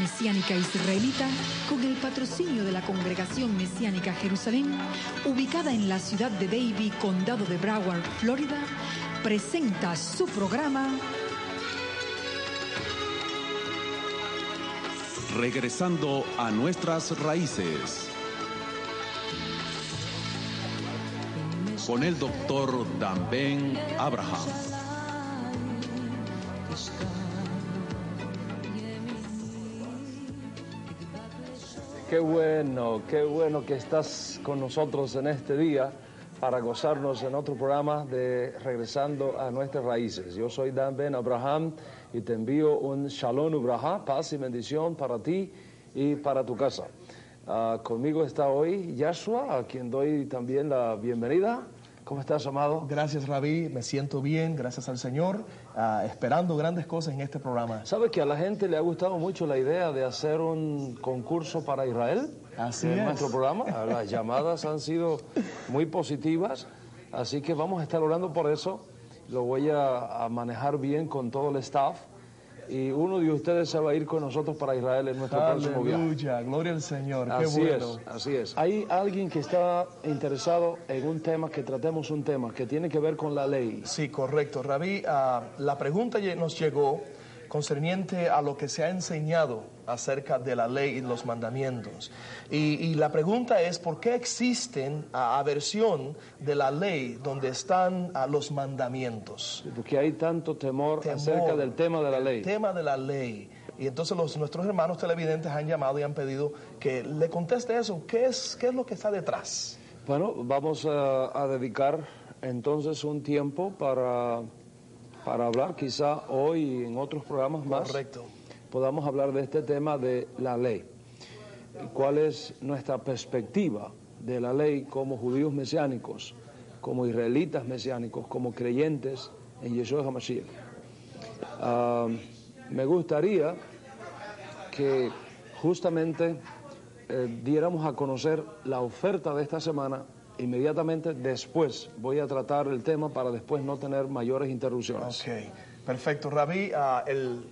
Mesiánica Israelita, con el patrocinio de la Congregación Mesiánica Jerusalén, ubicada en la ciudad de Davie, condado de Broward, Florida, presenta su programa Regresando a nuestras raíces. Con el doctor Dan Abraham. Qué bueno, qué bueno que estás con nosotros en este día para gozarnos en otro programa de Regresando a nuestras raíces. Yo soy Dan Ben Abraham y te envío un Shalom Ubraha, paz y bendición para ti y para tu casa. Ah, conmigo está hoy Yashua, a quien doy también la bienvenida. ¿Cómo estás, amado? Gracias, Rabí. Me siento bien, gracias al Señor, ah, esperando grandes cosas en este programa. ¿Sabes que a la gente le ha gustado mucho la idea de hacer un concurso para Israel? Así en es. nuestro programa. Las llamadas han sido muy positivas, así que vamos a estar orando por eso. Lo voy a, a manejar bien con todo el staff. Y uno de ustedes se va a ir con nosotros para Israel en nuestro próximo viaje. Aleluya, gloria al Señor. Qué Así bueno. es, así es. Hay alguien que está interesado en un tema, que tratemos un tema que tiene que ver con la ley. Sí, correcto. Rabí, ah, la pregunta nos llegó concerniente a lo que se ha enseñado acerca de la ley y los mandamientos. Y, y la pregunta es, ¿por qué existen aversión de la ley donde están ah, los mandamientos? Porque hay tanto temor, Temor acerca del tema de la ley. El tema de la ley. Y entonces los, nuestros hermanos televidentes han llamado y han pedido que le conteste eso. ¿Qué es, qué es lo que está detrás? Bueno, vamos a, a dedicar entonces un tiempo para, para hablar, quizá hoy y en otros programas más, Correcto. Podamos hablar de este tema de la ley. ¿Cuál es nuestra perspectiva de la ley como judíos mesiánicos, como israelitas mesiánicos, como creyentes en Yeshua HaMashiach? Ah, me gustaría que justamente eh, diéramos a conocer la oferta de esta semana. Inmediatamente después voy a tratar el tema para después no tener mayores interrupciones. Perfecto. Rabí, ah,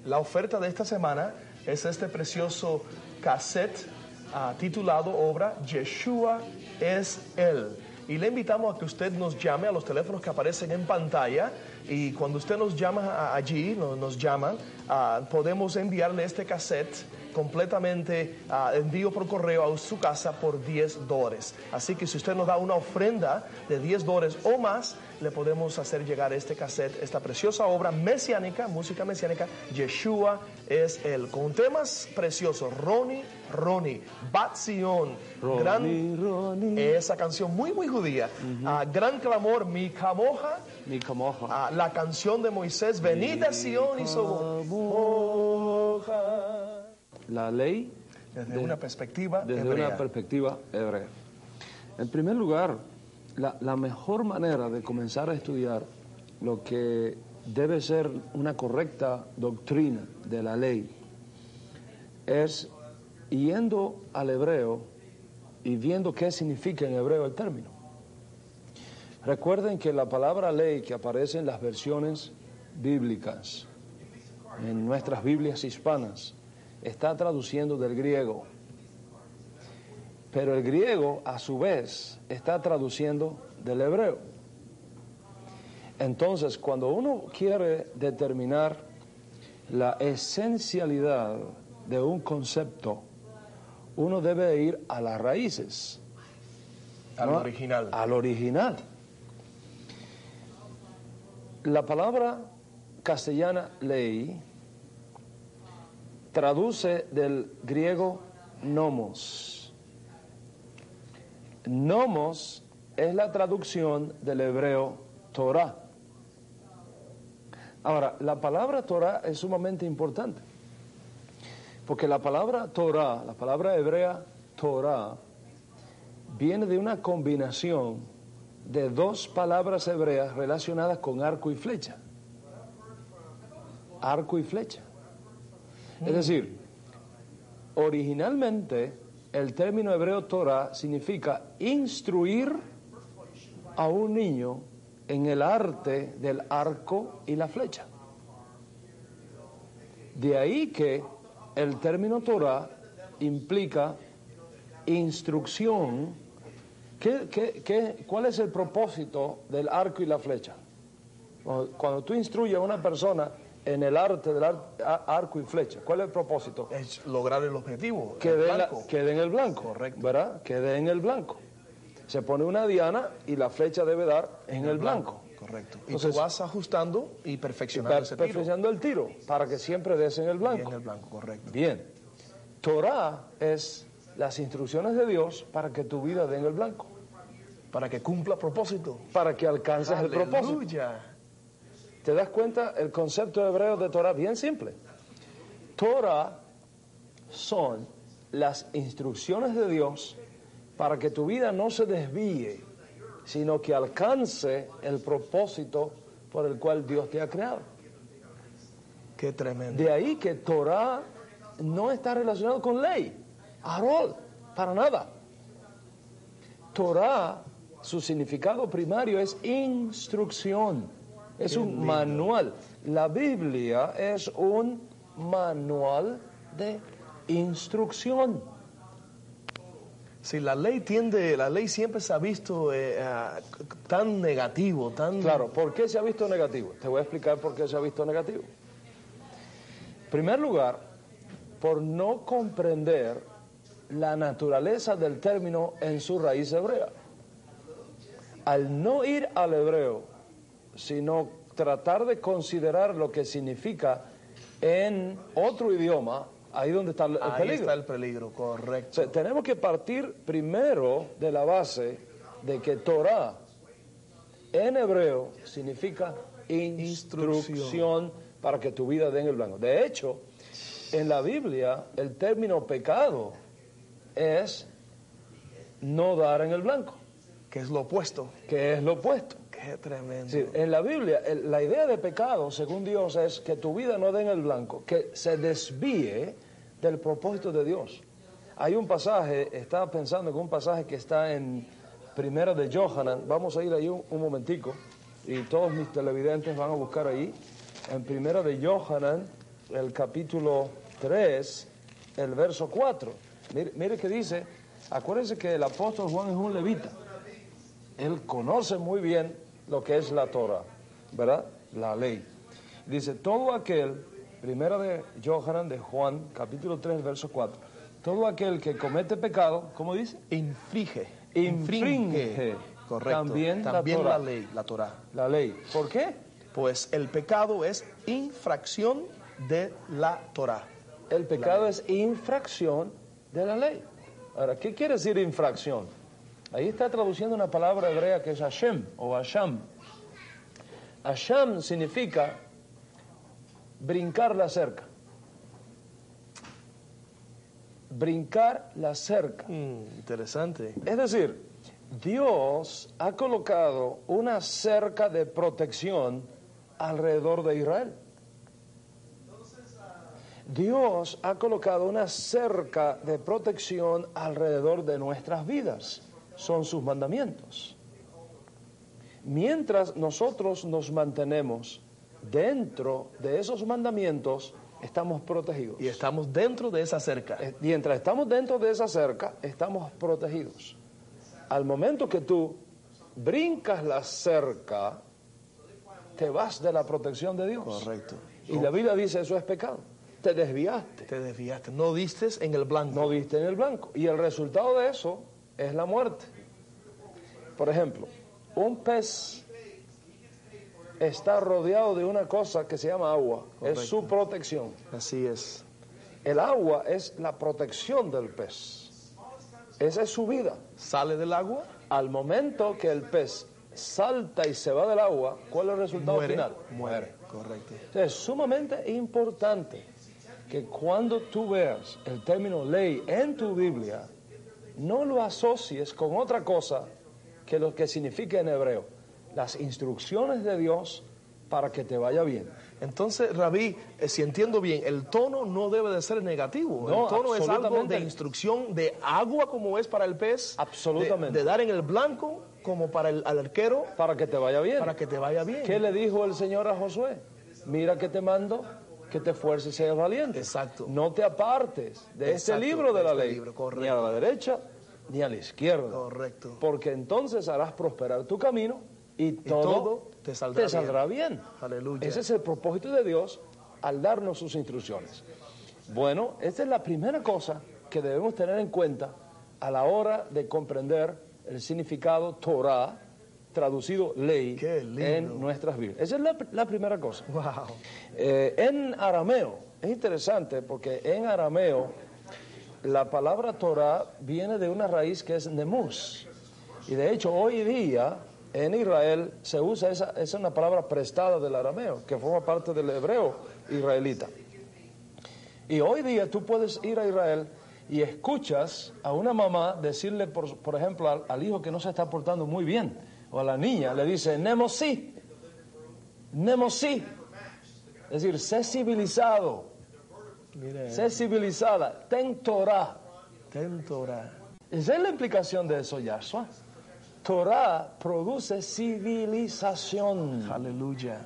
la oferta de esta semana es este precioso cassette ah, titulado obra Yeshua es Él. Y le invitamos a que usted nos llame a los teléfonos que aparecen en pantalla y cuando usted nos llama allí, no- nos, llama, ah, podemos enviarle este cassette completamente ah, envío por correo a su casa por 10 dólares. Así que si usted nos da una ofrenda de 10 dólares o más, le podemos hacer llegar este cassette, esta preciosa obra mesiánica, música mesiánica, Yeshua es Él, con temas preciosos, Ronnie, Ronnie, Bat Zion, Ronnie, gran, Ronnie. esa canción muy, muy judía, Ah, gran clamor, mi camoja, Mi camoja. Ah, la canción de Moisés, venid a Sion y somoja. La ley Desde de- una perspectiva desde hebrea. una perspectiva hebrea. En primer lugar, la, la mejor manera de comenzar a estudiar lo que debe ser una correcta doctrina de la ley es yendo al hebreo y viendo qué significa en hebreo el término. Recuerden que la palabra ley que aparece en las versiones bíblicas, en nuestras Biblias hispanas, está traduciendo del griego. Pero el griego, a su vez, está traduciendo del hebreo. Entonces, cuando uno quiere determinar la esencialidad de un concepto, uno debe ir a las raíces. Al ¿no? original. Al original. La palabra castellana ley traduce del griego nomos. Nomos es la traducción del hebreo Torah. Ahora, la palabra Torah es sumamente importante, porque la palabra Torah, la palabra hebrea Torah, viene de una combinación de dos palabras hebreas relacionadas con arco y flecha. Arco y flecha. Es decir, originalmente el término hebreo Torah significa instruir a un niño en el arte del arco y la flecha. De ahí que el término Torah implica instrucción. ¿Qué, qué, qué, cuál es el propósito del arco y la flecha? Cuando, cuando tú instruyes a una persona en el arte del ar- arco y flecha, ¿cuál es el propósito? Es lograr el objetivo. Que en el blanco, Correcto. ¿verdad? Que en el blanco. Se pone una diana y la flecha debe dar en el blanco. Correcto. Y Entonces- tú vas ajustando y perfeccionando Per- ese tiro. perfeccionando el tiro para que siempre des en el Y blanco. en el blanco, correcto. Bien. Torah es las instrucciones de Dios para que tu vida dé en el blanco, Para que cumpla propósito. para que alcances el propósito. ¿Te das cuenta? El concepto hebreo de Torah, bien simple. Torah son las instrucciones de Dios para que tu vida no se desvíe, sino que alcance el propósito por el cual Dios te ha creado. Qué tremendo. De ahí que Torah no está relacionado con ley, Arol, para nada. Torah, su significado primario es instrucción, es un manual. La Biblia es un manual de instrucción. Si la ley tiende, la ley siempre se ha visto eh, ah, tan negativo, tan... Claro, ¿por qué se ha visto negativo? Te voy a explicar por qué se ha visto negativo. En primer lugar, por no comprender la naturaleza del término en su raíz hebrea. Al no ir al hebreo, sino tratar de considerar lo que significa en otro idioma, ahí donde está el, Ahí peligro. está el peligro, O correcto. sea, tenemos que partir primero de la base de que Torah en hebreo significa instrucción, Instrucción. para que tu vida dé en el blanco. De hecho, en la Biblia el término pecado es no dar en el blanco, Que es lo opuesto. que es lo opuesto. Tremendo. En la Biblia, la idea de pecado, según Dios, es que tu vida no dé en el blanco, que se desvíe del propósito de Dios. Hay un pasaje, estaba pensando en un pasaje que está en Primera de Johanan, vamos a ir ahí un, un momentico, y todos mis televidentes van a buscar ahí, en Primera de Johanan, el capítulo 3, el verso 4. Mire, mire que dice, acuérdense que el apóstol Juan es un levita. Él conoce muy bien lo que es la Torah, ¿verdad? La ley. Dice, todo aquel, primera de Johanan de Juan, capítulo 3, verso 4, todo aquel que comete pecado, ¿cómo dice? Inflige. Infringe Correcto. también la También Torah. la ley, la Torah. La ley. ¿Por qué? Pues el pecado es infracción de la Torah. El pecado es infracción de la ley. Ahora, ¿qué quiere decir infracción? Ahí está traduciendo una palabra hebrea que es Hashem o Hasham. Hasham significa brincar la cerca. Brincar la cerca. Mm, interesante. Es decir, Dios ha colocado una cerca de protección alrededor de Israel. Dios ha colocado una cerca de protección alrededor de nuestras vidas. Son sus mandamientos. Mientras nosotros nos mantenemos dentro de esos mandamientos, estamos protegidos. Y estamos dentro de esa cerca. Eh, Mientras estamos dentro de esa cerca, estamos protegidos. Al momento que tú brincas la cerca, te vas de la protección de Dios. Correcto. Y la Biblia dice eso es pecado. Te desviaste, Te desviaste. No diste en el blanco. no viste en el blanco. Y el resultado de eso es la muerte. Por ejemplo, un pez está rodeado de una cosa que se llama agua. Es su protección. Así es. El agua es la protección del pez. Esa es su vida. Sale del agua. Al momento que el pez salta y se va del agua, ¿cuál es el resultado Muere, final? muere, correcto. Es sumamente importante que cuando tú veas el término ley en tu Biblia, no lo asocies con otra cosa que lo que significa en hebreo, las instrucciones de Dios para que te vaya bien. Entonces, Rabí, eh, si entiendo bien, el tono no debe de ser negativo. No, el tono es algo de instrucción de agua como es para el pez. Absolutamente. De, de dar en el blanco como para el al arquero Para que te vaya bien. para que te vaya bien. ¿Qué le dijo el Señor a Josué? Mira que te mando, que te esfuerces y seas valiente. Exacto. No te apartes de este libro de la este ley, libro, ni a la derecha ni a la izquierda. Correcto. Porque entonces harás prosperar tu camino y todo, todo te saldrá bien. Aleluya. Ese es el propósito de Dios al darnos sus instrucciones. Bueno, esta es la primera cosa que debemos tener en cuenta a la hora de comprender el significado Torah, traducido ley, en nuestras vidas. Esa es la, la primera cosa. Wow. Eh, en arameo, es interesante porque en arameo la palabra Torah viene de una raíz que es nemus. Y de hecho hoy día en Israel se usa esa, esa es una palabra prestada del arameo, que forma parte del hebreo israelita. Y hoy día tú puedes ir a Israel y escuchas a una mamá decirle, por, por ejemplo, al, al hijo que no se está portando muy bien, o a la niña, le dice, Nemosí, Nemosí. Es decir, sé civilizado, Mire, sé civilizada, ten Torah. ten Torah. Esa es la implicación de eso, Yahshua. Torah produce civilización. Aleluya.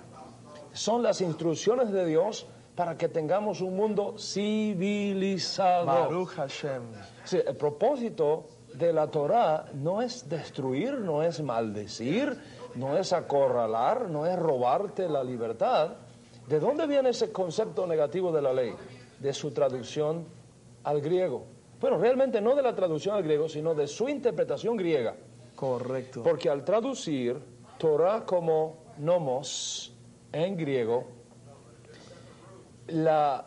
Son las instrucciones de Dios para que tengamos un mundo civilizado. Baruch Hashem. Sí, el propósito de la Torah no es destruir, no es maldecir, no es acorralar, no es robarte la libertad. ¿De dónde viene ese concepto negativo de la ley? De su traducción al griego. Bueno, realmente no de la traducción al griego, sino de su interpretación griega. Correcto. Porque al traducir Torah como nomos en griego, la,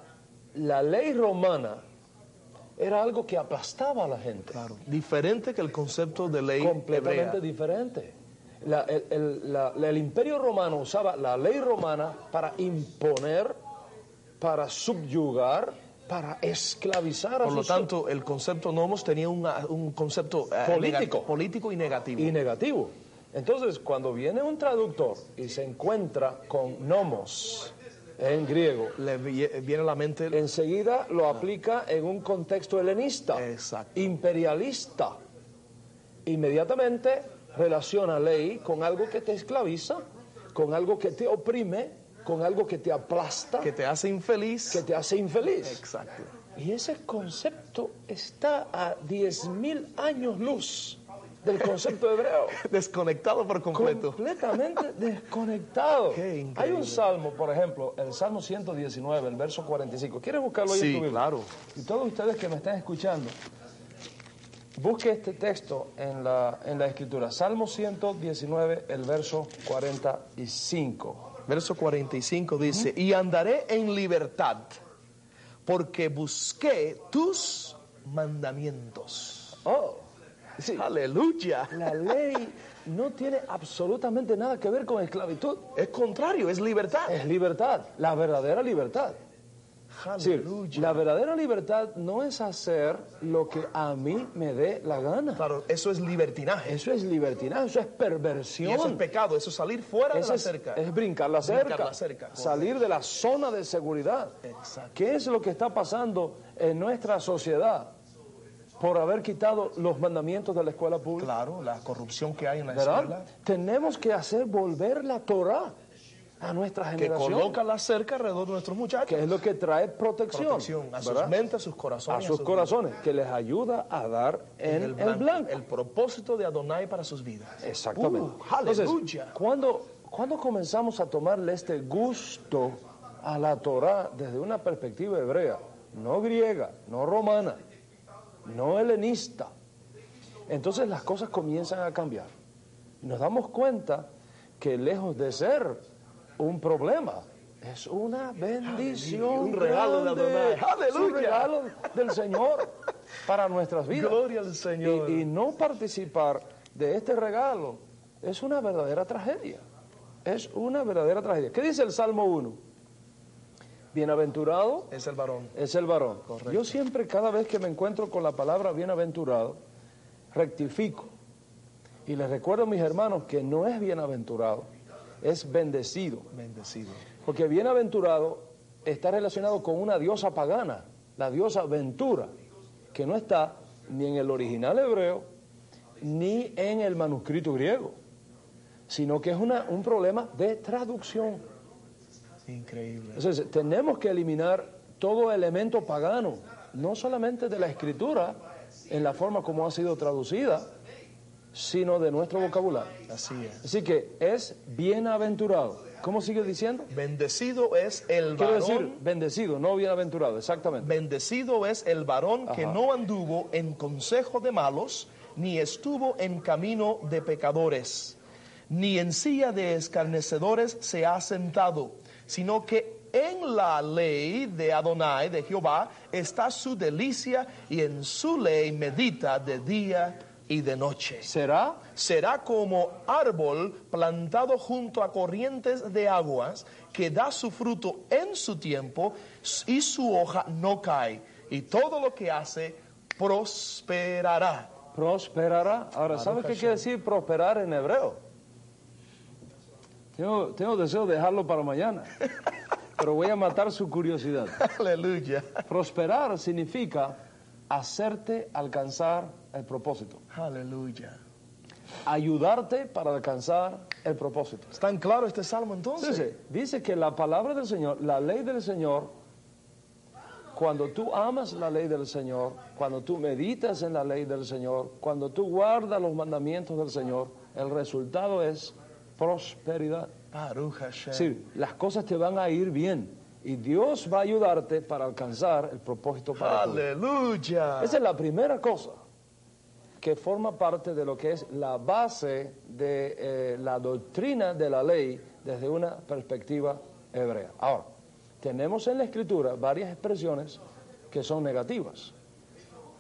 la ley romana era algo que aplastaba a la gente. Claro. Diferente que el concepto de ley completamente hebrea. diferente. La- el, el- la- el imperio romano usaba la ley romana para imponer, para subyugar, para esclavizar a Por lo tanto, el concepto nomos tenía una- un concepto eh, Político. político y negativo. y negativo. Entonces, cuando viene un traductor y se encuentra con nomos en griego, Le vi- viene a la mente enseguida lo aplica en un contexto helenista, Exacto. imperialista. Inmediatamente relaciona ley con algo que te esclaviza, con algo que te oprime, con algo que te aplasta, que te hace infeliz. que te hace infeliz. Exacto. Y ese concepto está a 10.000 años luz del concepto hebreo. Desconectado por completo. Completamente desconectado. Qué. Hay un salmo, por ejemplo, el Salmo 119, el verso 45. ¿Quieres buscarlo ahí en Sí, tu Biblia? claro. Y todos ustedes que me están escuchando, busque este texto en la, en la Escritura. Salmo 119, el verso 45. Verso 45 dice, y andaré en libertad, porque busqué tus mandamientos. Oh, sí. Aleluya. La ley no tiene absolutamente nada que ver con esclavitud. Es contrario, es libertad. Es libertad, la verdadera libertad. La verdadera libertad no es hacer lo que a mí me dé la gana. Claro, eso es libertinaje. Eso es libertinaje, eso es y perversión. eso es pecado, eso es salir fuera Eso de la cerca. es brincar la cerca, Brincar la cerca, salir de la zona de seguridad. Exacto. ¿Qué es lo que está pasando en nuestra sociedad por haber quitado los mandamientos de la escuela pública? Claro, la corrupción que hay en la ¿Verdad? escuela. Tenemos que hacer volver la Torah a nuestra Que generación. coloca la cerca alrededor de nuestros muchachos. que es lo que trae protección, Protección a sus mentes, a sus corazones. a sus corazones, que les ayuda a dar en el blanco. El propósito de Adonai para sus vidas. Exactamente. Uh, aleluya. cuando, cuando comenzamos a tomarle este gusto a la Torah desde una perspectiva hebrea, no griega, no romana, no helenista, entonces las cosas comienzan a cambiar. Nos damos cuenta que lejos de ser un problema, es una bendición. Un regalo de. Adonai. Un regalo del Señor para nuestras vidas. Gloria al Señor. Y, y no participar de este regalo es una verdadera tragedia. Es una verdadera tragedia. ¿Qué dice el Salmo 1? Bienaventurado Es el varón. es el varón. Correcto. Yo siempre, cada vez que me encuentro con la palabra bienaventurado, rectifico. Y les recuerdo a mis hermanos que no es bienaventurado, es bendecido. Bendecido. Porque bienaventurado está relacionado con una diosa pagana, la diosa Ventura, que no está ni en el original hebreo ni en el manuscrito griego, sino que es una- un problema de traducción. Increíble. Entonces, tenemos que eliminar todo elemento pagano, no solamente de la escritura, en la forma como ha sido traducida, sino de nuestro vocabulario. Así es. Así que es bienaventurado. ¿Cómo sigue diciendo? Bendecido es el Quiero varón. decir bendecido, no bienaventurado, exactamente. Bendecido es el varón que no anduvo en consejo de malos, ni estuvo en camino de pecadores, ni en silla de escarnecedores se ha sentado, sino que en la ley de Adonai, de Jehová, está su delicia y en su ley medita de día y de noche. ¿Será? Será como árbol plantado junto a corrientes de aguas, que da su fruto en su tiempo y su hoja no cae, y todo lo que hace prosperará. Prosperará. Ahora, ¿sabes qué quiere decir prosperar en hebreo? Tengo, tengo deseo de dejarlo para mañana, pero voy a matar su curiosidad. Aleluya. Prosperar significa hacerte alcanzar el propósito, Aleluya. ayudarte para alcanzar el propósito. ¿Está en claro este salmo entonces? Dice, dice que la palabra del Señor, la ley del Señor, cuando tú amas la ley del Señor, cuando tú meditas en la ley del Señor, cuando tú guardas los mandamientos del Señor, el resultado es prosperidad. Decir, las cosas te van a ir bien y Dios va a ayudarte para alcanzar el propósito para. Aleluya. Esa es la primera cosa que forma parte de lo que es la base de eh, la doctrina de la ley desde una perspectiva hebrea. Ahora, tenemos en la escritura varias expresiones que son negativas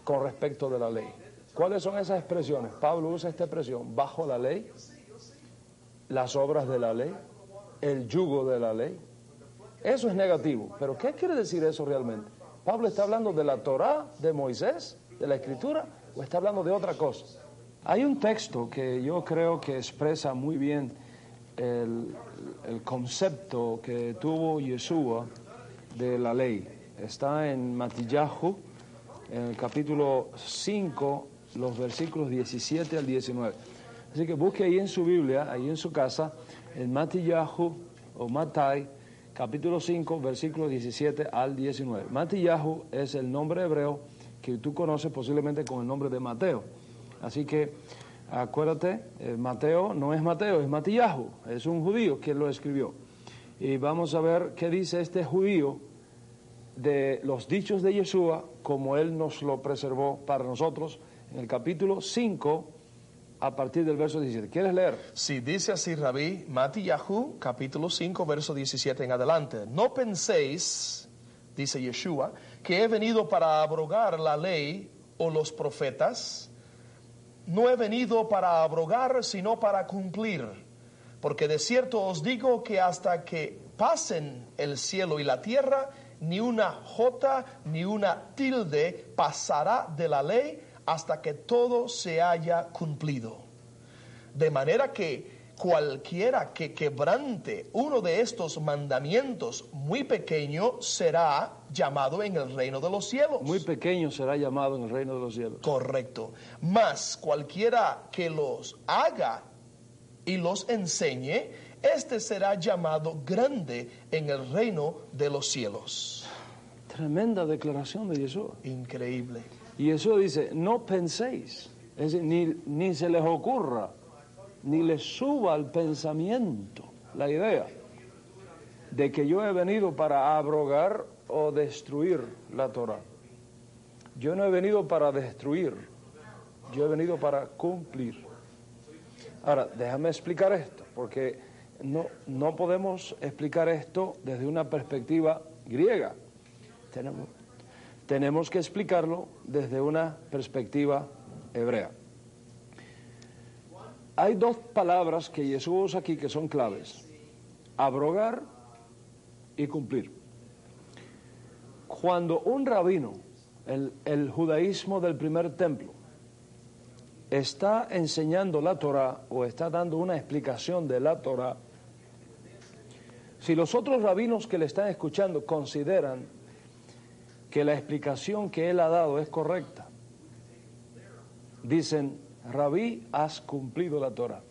con respecto de la ley. ¿Cuáles son esas expresiones? Pablo usa esta expresión, bajo la ley, las obras de la ley, el yugo de la ley. Eso es negativo. Pero ¿qué quiere decir eso realmente? Pablo está hablando de la Torá, de Moisés, de la Escritura, o está hablando de otra cosa. Hay un texto que yo creo que expresa muy bien el, el concepto que tuvo Yeshua de la ley. Está en Matillahu, en el capítulo 5, los versículos 17 al 19. Así que busque ahí en su Biblia, ahí en su casa, en Matillahu o Matai, capítulo 5, versículos 17 al 19. Matillahu es el nombre hebreo que tú conoces posiblemente con el nombre de Mateo. Así que acuérdate, eh, Mateo no es Mateo, es Matillahu, es un judío quien lo escribió. Y vamos a ver qué dice este judío de los dichos de Yeshua como él nos lo preservó para nosotros en el capítulo 5 a partir del verso 17. ¿Quieres leer? Si dice así Rabí, Matillahu, capítulo 5, verso 17 en adelante. No penséis, dice Yeshua, que he venido para abrogar la ley o los profetas. No he venido para abrogar, sino para cumplir. Porque de cierto os digo que hasta que pasen el cielo y la tierra, ni una jota ni una tilde pasará de la ley hasta que todo se haya cumplido. De manera que cualquiera que quebrante uno de estos mandamientos muy pequeño será llamado en el reino de los cielos. Muy pequeño será llamado en el reino de los cielos. Correcto. Mas cualquiera que los haga y los enseñe, este será llamado grande en el reino de los cielos. Tremenda declaración de Yeshua. Increíble. Y Yeshua dice, no penséis, es decir, ni, ni se les ocurra, ni les suba al pensamiento la idea de que yo he venido para abrogar o destruir la Torah. Yo no he venido para destruir, yo he venido para cumplir. Ahora, déjame explicar esto, porque no, no podemos explicar esto desde una perspectiva griega. Tenemos, tenemos que explicarlo desde una perspectiva hebrea. Hay dos palabras que Jesús usa aquí que son claves. Abrogar y cumplir. Cuando un rabino, el, judaísmo del primer templo, está enseñando la Torah o está dando una explicación de la Torah, si los otros rabinos que le están escuchando consideran que la explicación que él ha dado es correcta, dicen, Rabí, has cumplido la Torah.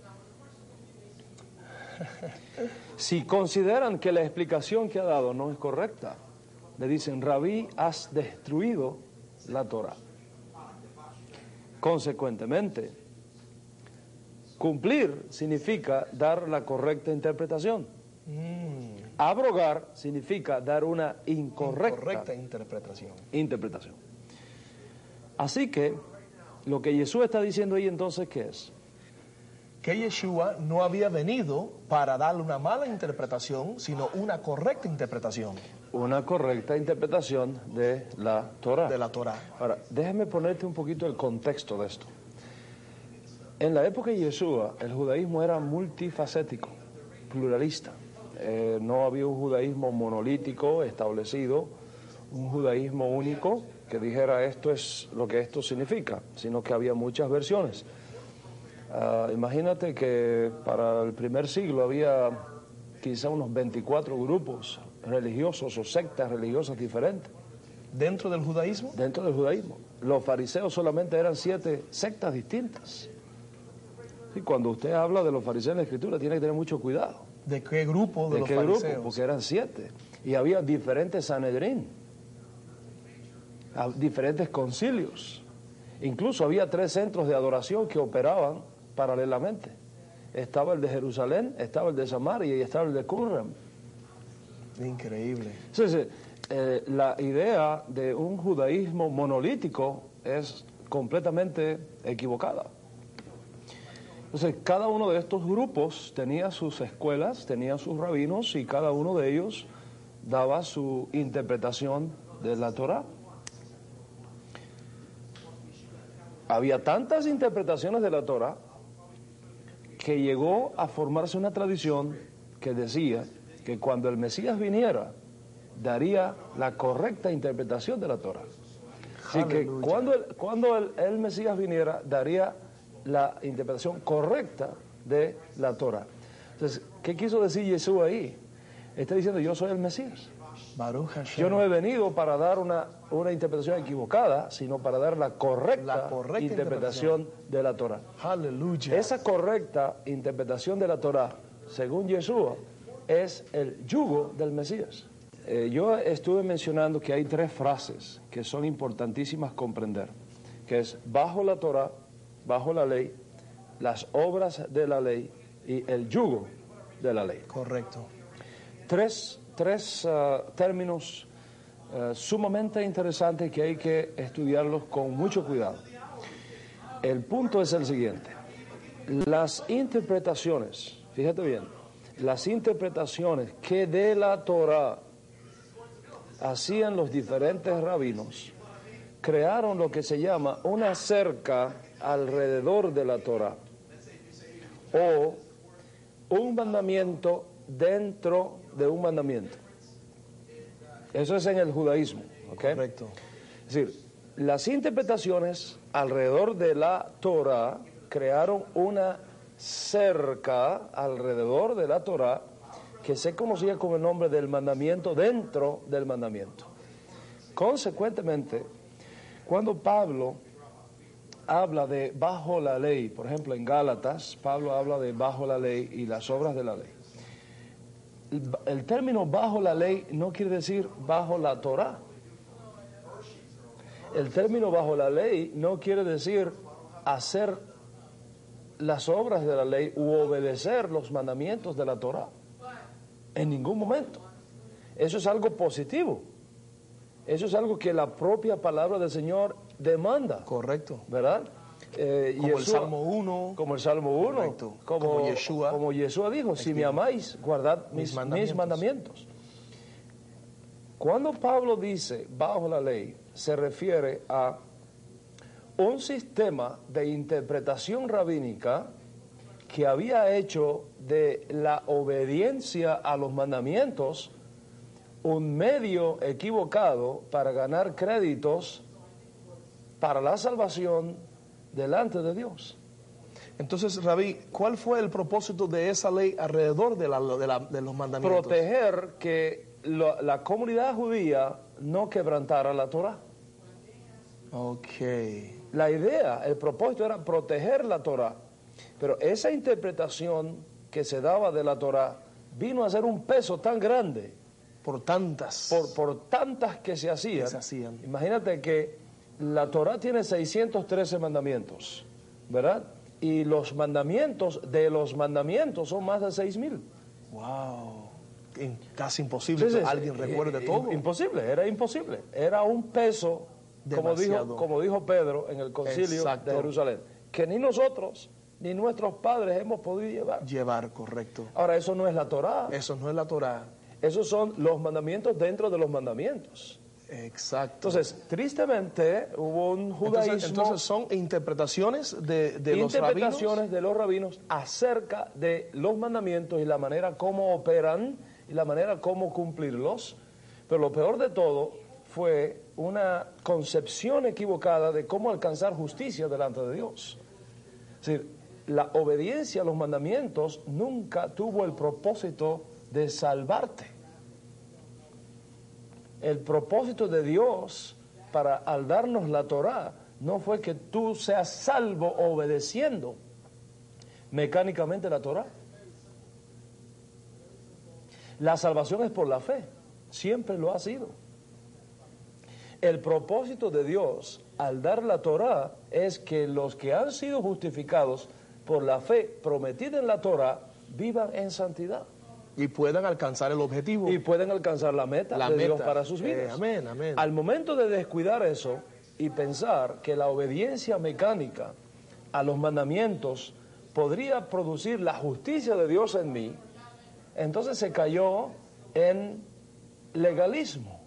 Si consideran que la explicación que ha dado no es correcta, le dicen, Rabí, has destruido la Torah. Consecuentemente, cumplir significa dar la correcta interpretación. Abrogar significa dar una incorrecta, Correcta interpretación. interpretación. Así que lo que Jesús está diciendo ahí entonces, ¿qué es? Que Yeshua no había venido para darle una mala interpretación, sino una correcta interpretación Una correcta interpretación de la Torah. de la Torah. Ahora, déjame ponerte un poquito el contexto de esto. En la época de Yeshua, el judaísmo era multifacético, pluralista. Eh, no había un judaísmo monolítico establecido, un judaísmo único que dijera esto es lo que esto significa, sino que había muchas versiones. Ah, imagínate que para el primer siglo había quizá unos 24 grupos religiosos o sectas religiosas diferentes Dentro del judaísmo, dentro del judaísmo. Los fariseos solamente eran siete sectas distintas. Y cuando usted habla de los fariseos en la escritura, tiene que tener mucho cuidado. ¿De qué grupo de, ¿De los qué grupo? fariseos? Porque eran siete. Y había diferentes Sanedrín, diferentes concilios. Incluso había tres centros de adoración que operaban paralelamente. Estaba el de Jerusalén, estaba el de Samaria y estaba el de Qumran. Increíble. Entonces, eh, la idea de un judaísmo monolítico es completamente equivocada. Entonces, cada uno de estos grupos tenía sus escuelas, tenía sus rabinos y cada uno de ellos daba su interpretación de la Torah. Había tantas interpretaciones de la Torah que llegó a formarse una tradición que decía que cuando el Mesías viniera, daría la correcta interpretación de la Torah. Así que cuando, el, cuando el, el Mesías viniera, daría la interpretación correcta de la Torah. Entonces, ¿qué quiso decir Jesús ahí? Está diciendo, yo soy el Mesías. Yo no he venido para dar una, una interpretación equivocada, sino para dar la correcta, La correcta interpretación de la Torah. Aleluya. Esa correcta interpretación de la Torah, según Yeshua, es el yugo del Mesías. Eh, yo estuve mencionando que hay tres frases que son importantísimas comprender, que es bajo la Torah, bajo la ley, las obras de la ley y el yugo de la ley. Correcto. Tres, tres ah, términos ah, sumamente interesantes que hay que estudiarlos con mucho cuidado. El punto es el siguiente. Las interpretaciones, fíjate bien, las interpretaciones que de la Torah hacían los diferentes rabinos, crearon lo que se llama una cerca alrededor de la Torah o un mandamiento dentro de un mandamiento. Eso es en el judaísmo, ¿ok? Correcto. Es decir, las interpretaciones alrededor de la Torah crearon una cerca alrededor de la Torah que se conocía con el nombre del mandamiento dentro del mandamiento. Consecuentemente, cuando Pablo habla de bajo la ley, por ejemplo en Gálatas, Pablo habla de bajo la ley y las obras de la ley. El, término bajo la ley no quiere decir bajo la Torah. El término bajo la ley no quiere decir hacer las obras de la ley u obedecer los mandamientos de la Torah. En ningún momento. Eso es algo positivo. Eso es algo que la propia palabra del Señor demanda. Correcto. ¿Verdad? Eh, Como el Salmo 1. Como el Salmo 1. Correcto. Como, Como Yeshua. como Yeshua dijo, si me amáis, guardad mis, Mis mis mandamientos. mandamientos. Cuando Pablo dice bajo la ley, se refiere a un sistema de interpretación rabínica que había hecho de la obediencia a los mandamientos un medio equivocado para ganar créditos para la salvación delante de Dios. Entonces, Rabí, ¿cuál fue el propósito de esa ley alrededor de, la- de la- de los mandamientos? Proteger que lo- la comunidad judía no quebrantara la Torah. Ok. La idea, el propósito era proteger la Torah, pero esa interpretación que se daba de la Torah vino a ser un peso tan grande Por tantas. por, por tantas que se hacían. Que se hacían. Imagínate que la Torah tiene 613 mandamientos, ¿verdad? Y los mandamientos de los mandamientos son más de 6000. Wow. Casi imposible que alguien recuerde I- todo. Imposible, era imposible. Era un peso, como dijo, Demasiado. como dijo Pedro en el concilio Exacto. de Jerusalén, que ni nosotros ni nuestros padres hemos podido llevar. Llevar, correcto. Ahora, eso no es la Torah, Eso no es la Torah. esos son los mandamientos dentro de los mandamientos. Exacto. Entonces, tristemente, hubo un judaísmo, entonces, entonces son interpretaciones de, de los rabinos. interpretaciones de los rabinos acerca de los mandamientos y la manera como operan y la manera como cumplirlos. Pero lo peor de todo fue una concepción equivocada de cómo alcanzar justicia delante de Dios. Es decir, la obediencia a los mandamientos nunca tuvo el propósito de salvarte. El propósito de Dios para al darnos la Torá no fue que tú seas salvo obedeciendo mecánicamente la Torá. La salvación es por la fe, siempre lo ha sido. El propósito de Dios al dar la Torá es que los que han sido justificados por la fe prometida en la Torá vivan en santidad Y puedan alcanzar el objetivo. y pueden alcanzar la meta La de meta. Dios para sus Eh, vidas. amén, amén. Al momento de descuidar eso y pensar que la obediencia mecánica a los mandamientos podría producir la justicia de Dios en mí, entonces se cayó en legalismo.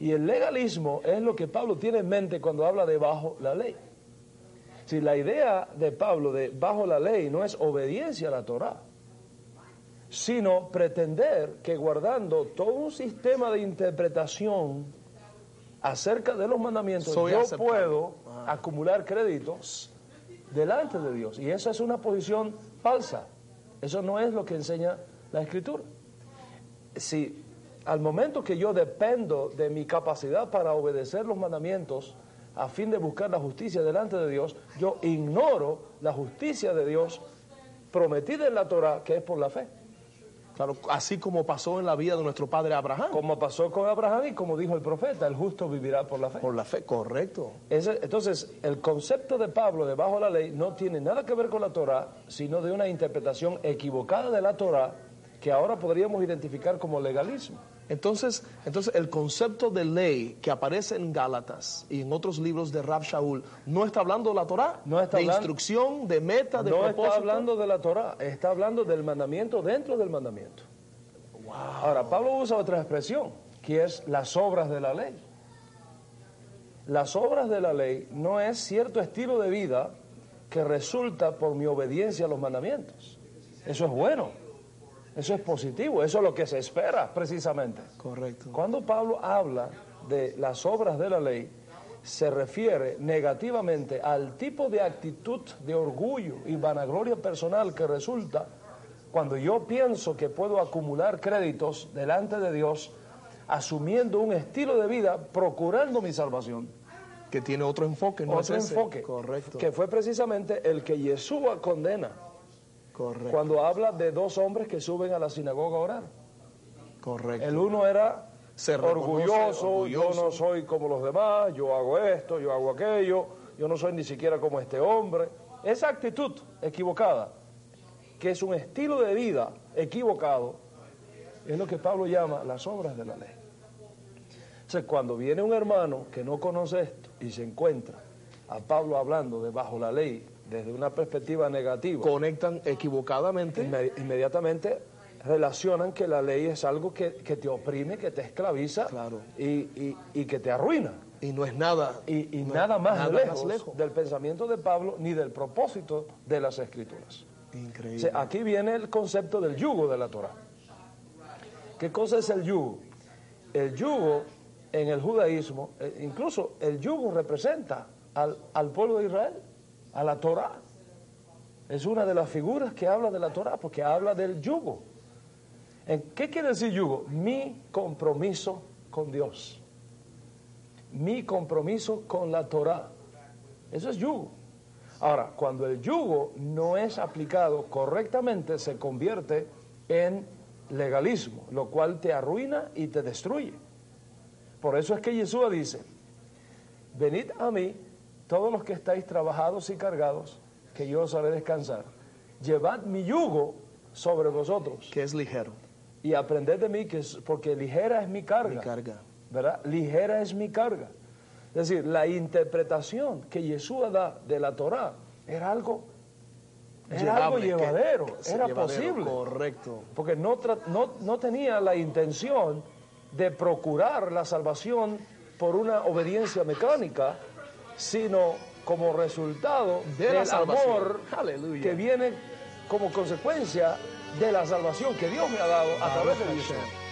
Y el legalismo es lo que Pablo tiene en mente cuando habla de bajo la ley. Si la idea de Pablo de bajo la ley no es obediencia a la Torá, sino pretender que guardando todo un sistema de interpretación acerca de los mandamientos, Soy yo puedo acumular créditos delante de Dios. Y esa es una posición falsa. Eso no es lo que enseña la Escritura. Si al momento que yo dependo de mi capacidad para obedecer los mandamientos a fin de buscar la justicia delante de Dios, yo ignoro la justicia de Dios prometida en la Torah, que es por la fe. Claro, así como pasó en la vida de nuestro padre Abraham. Como pasó con Abraham y como dijo el profeta, el justo vivirá por la fe. Por la fe, correcto. Ese- entonces, el concepto de Pablo de bajo la ley no tiene nada que ver con la Torah, sino de una interpretación equivocada de la Torah que ahora podríamos identificar como legalismo. Entonces, entonces el concepto de ley que aparece en Gálatas y en otros libros de Rab Shaul no está hablando de la Torah, No está de hablando- instrucción, de meta, de No propósito. está hablando de la Torah, está hablando del mandamiento dentro del mandamiento. Ahora, Pablo usa otra expresión, que es las obras de la ley. Las obras de la ley no es cierto estilo de vida que resulta por mi obediencia a los mandamientos. Eso es bueno, eso es positivo, eso es lo que se espera precisamente. Correcto. Cuando Pablo habla de las obras de la ley, se refiere negativamente al tipo de actitud de orgullo y vanagloria personal que resulta cuando yo pienso que puedo acumular créditos delante de Dios, asumiendo un estilo de vida, procurando mi salvación. Que tiene otro enfoque, no Otro es ese. enfoque, Correcto. que fue precisamente el que Yeshua condena Correcto. cuando habla de dos hombres que suben a la sinagoga a orar. Correcto. El uno era Se orgulloso, orgulloso. yo no soy como los demás, yo hago esto, yo hago aquello, yo no soy ni siquiera como este hombre. Esa actitud equivocada, que es un estilo de vida equivocado, es lo que Pablo llama las obras de la ley. Entonces, cuando viene un hermano que no conoce esto y se encuentra a Pablo hablando de bajo la ley desde una perspectiva negativa, Conectan equivocadamente. Inme- inmediatamente relacionan que la ley es algo que, que te oprime, que te esclaviza Claro. y, y- y que te arruina. Y no es nada. Y, y no es nada más nada lejos, más lejos. del pensamiento de Pablo ni del propósito de las escrituras. Increíble. O sea, aquí viene el concepto del yugo de la Torah. ¿Qué cosa es el yugo? El yugo en el judaísmo, eh, incluso el yugo representa al, al pueblo de Israel, a la Torah. Es una de las figuras que habla de la Torah porque habla del yugo. ¿En ¿Qué quiere decir yugo? Mi compromiso con Dios. Mi compromiso con la Torah. Eso es yugo. Ahora, cuando el yugo no es aplicado correctamente, se convierte en legalismo, lo cual te arruina y te destruye. Por eso es que Jesús dice, venid a mí todos los que estáis trabajados y cargados, que yo os haré descansar. Llevad mi yugo sobre vosotros Que es ligero. y aprended de mí, que es, porque ligera es mi carga. Mi carga. ¿Verdad? Ligera es mi carga. Es decir, la interpretación que Jesús da de la Torah era algo, era algo Llevable, llevadero, era llevadero, posible. Correcto. Porque no, no, no tenía la intención de procurar la salvación por una obediencia mecánica, sino como resultado De del amor Aleluya. que viene como consecuencia de la salvación que Dios me ha dado a través de Baruch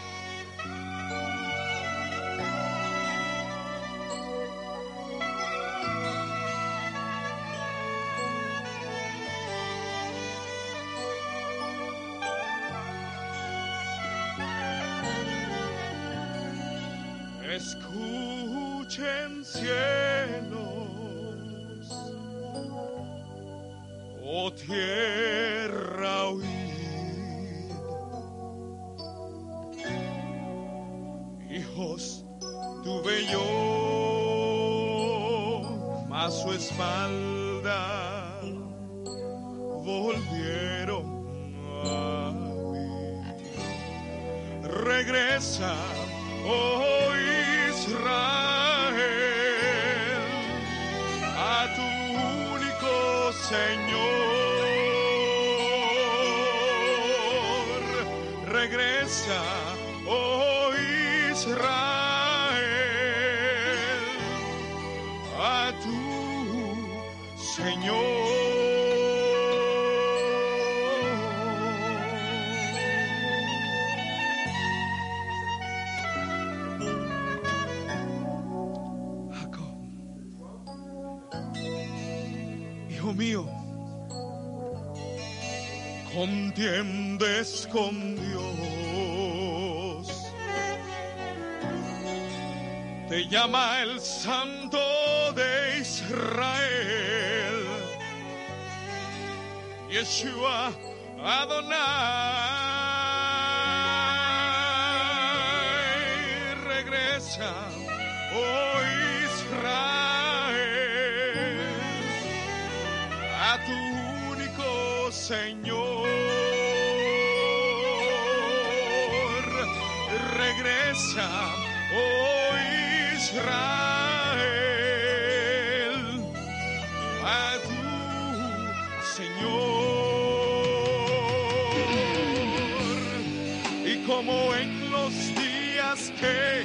contiendes con Dios. Te llama el Santo de Israel, Yeshua Adonai. Regresa, oh Israel, a tu único Señor. Regresa, oh Israel, a tu Señor. Y como en los días que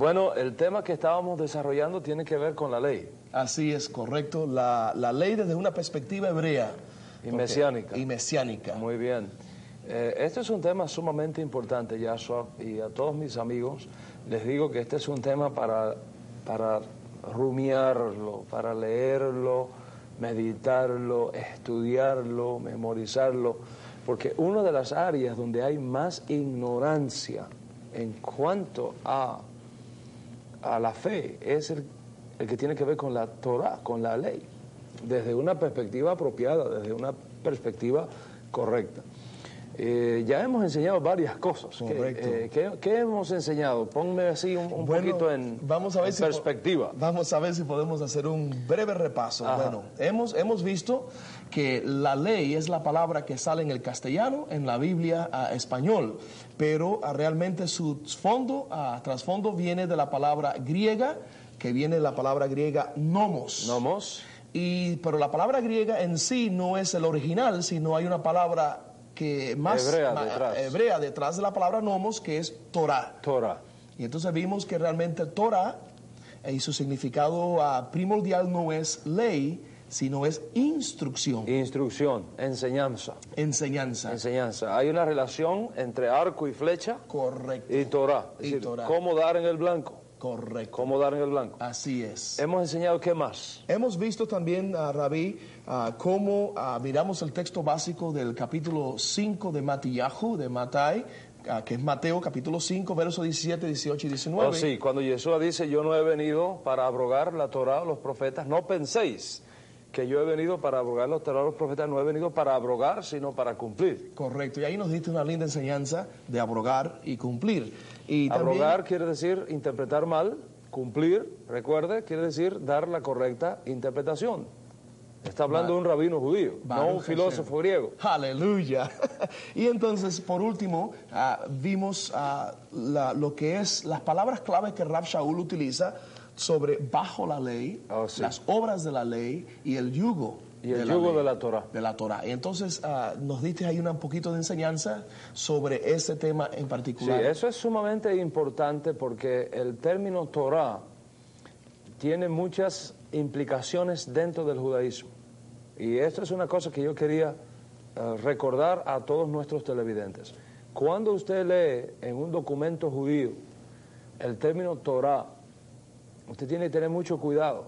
Bueno, el tema que estábamos desarrollando tiene que ver con la ley. Así es, correcto. La, la ley desde una perspectiva hebrea. Y mesiánica. Y mesiánica. Muy bien. Eh, este es un tema sumamente importante, Yashua, y a todos mis amigos les digo que este es un tema para, para rumiarlo, para leerlo, meditarlo, estudiarlo, memorizarlo, porque una de las áreas donde hay más ignorancia en cuanto a, a la fe es el, el que tiene que ver con la Torah, con la ley, desde una perspectiva apropiada, desde una perspectiva correcta. Eh, ya hemos enseñado varias cosas. ¿Qué, Correcto. eh, ¿qué, qué hemos enseñado? Ponme así un, un Bueno, poquito en, vamos a ver en si perspectiva. Vamos a ver si podemos hacer un breve repaso. Ajá. Bueno, hemos, hemos visto que la ley es la palabra que sale en el castellano, en la Biblia español, pero ah, realmente su fondo, ah, trasfondo viene de la palabra griega, que viene de la palabra griega nomos. Nomos, Y, pero la palabra griega en sí no es el original, sino hay una palabra que más Hebrea ma- detrás. hebrea detrás de la palabra nomos, que es Torah. Torah. Y entonces vimos que realmente Torah eh, y su significado ah, primordial no es ley, sino es instrucción, Instrucción, enseñanza. enseñanza. Enseñanza. Hay una relación entre arco y flecha Correcto, y Torah. Es Y decir, Torah. cómo dar en el blanco. correcto. Cómo dar en el blanco. Así es. Hemos enseñado qué más. Hemos visto también, ah, Rabí, ah, cómo ah, miramos el texto básico del capítulo 5 de Matillahu, de Matai, ah, que es Mateo, capítulo 5, versos 17, 18 y 19. Oh, sí, cuando Jesús dice, yo no he venido para abrogar la Torah o los profetas, no penséis que yo he venido para abrogar los profetas, no he venido para abrogar, sino para cumplir. Correcto, y ahí nos diste una linda enseñanza de abrogar y cumplir. Y también- Abrogar quiere decir interpretar mal, cumplir, recuerde, quiere decir dar la correcta interpretación. Está hablando un rabino judío, no un filósofo Hashem. griego. Aleluya. y entonces, por último, ah, vimos ah, la- lo que es las palabras clave que Rab Shaul utiliza sobre bajo la ley, Oh, sí. las obras de la ley y el yugo. Y el la yugo ley, de la Torah. De la Torah. Entonces ah, nos diste ahí un poquito de enseñanza sobre ese tema en Sí, particular. eso es sumamente importante porque el término Torah tiene muchas implicaciones dentro del judaísmo. Y esto es una cosa que yo quería eh, recordar a todos nuestros televidentes. Cuando usted lee en un documento judío el término Torah, usted tiene que tener mucho cuidado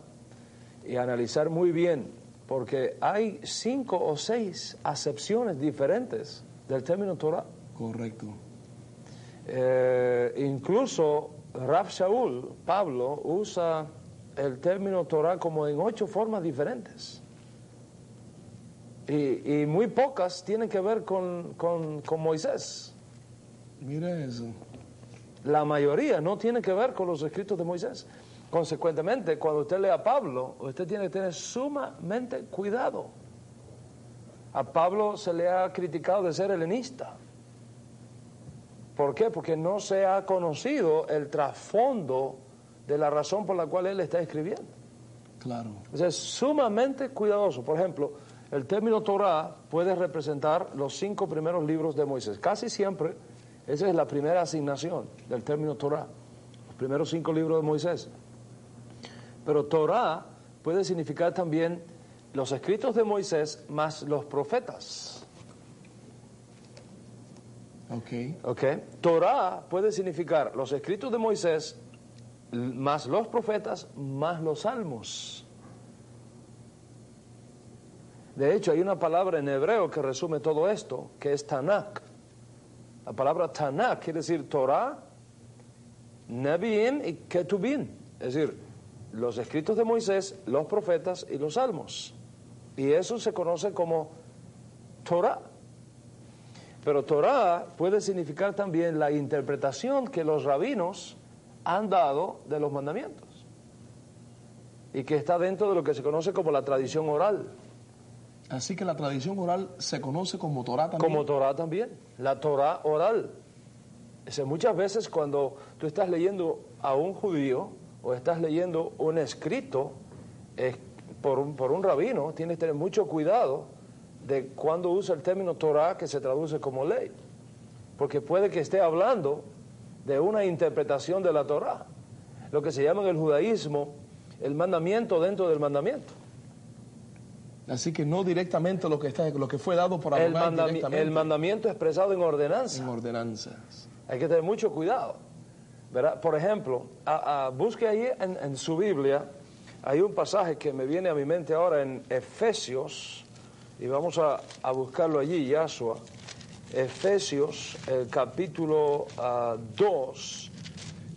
y analizar muy bien, porque hay cinco o seis acepciones diferentes del término Torah. Correcto. Eh, incluso Rab Shaul, Pablo, usa el término Torah como en ocho formas diferentes. Y, y muy pocas tienen que ver con, con- con Moisés. Mira eso. La mayoría no tiene que ver con los escritos de Moisés. Consecuentemente, cuando usted lee a Pablo, usted tiene que tener sumamente cuidado. A Pablo se le ha criticado de ser helenista. ¿Por qué? Porque no se ha conocido el trasfondo de la razón por la cual él está escribiendo. Claro. O sea, es sumamente cuidadoso. Por ejemplo, el término Torah puede representar los cinco primeros libros de Moisés. Casi siempre, esa es la primera asignación del término Torah, los primeros cinco libros de Moisés. Pero Torah puede significar también los escritos de Moisés más los profetas. Ok. ¿ok? Torah puede significar los escritos de Moisés más los profetas más los salmos. De hecho, hay una palabra en hebreo que resume todo esto, que es Tanakh. La palabra Tanakh quiere decir Torah, Nevi'im y Ketubim. Es decir, los escritos de Moisés, los profetas y los salmos. Y eso se conoce como Torah. Pero Torah puede significar también la interpretación que los rabinos han dado de los mandamientos. Y que está dentro de lo que se conoce como la tradición oral. Así que la tradición oral se conoce como Torah también. Como Torah también, la Torah oral. O sea, muchas veces cuando tú estás leyendo a un judío o estás leyendo un escrito eh, por, un, por un rabino, tienes que tener mucho cuidado de cuando usa el término Torah que se traduce como ley. Porque puede que esté hablando de una interpretación de la Torah. lo que se llama en el judaísmo el mandamiento dentro del mandamiento. Así que no directamente lo que, está, lo que fue dado por El, mandami- directamente el mandamiento expresado en ordenanza. en ordenanzas. Hay que tener mucho cuidado. ¿Verdad? Por ejemplo, a- a- busque ahí en, en su Biblia, hay un pasaje que me viene a mi mente ahora en Efesios, y vamos a, a buscarlo allí, Yahshua. Efesios, el capítulo 2,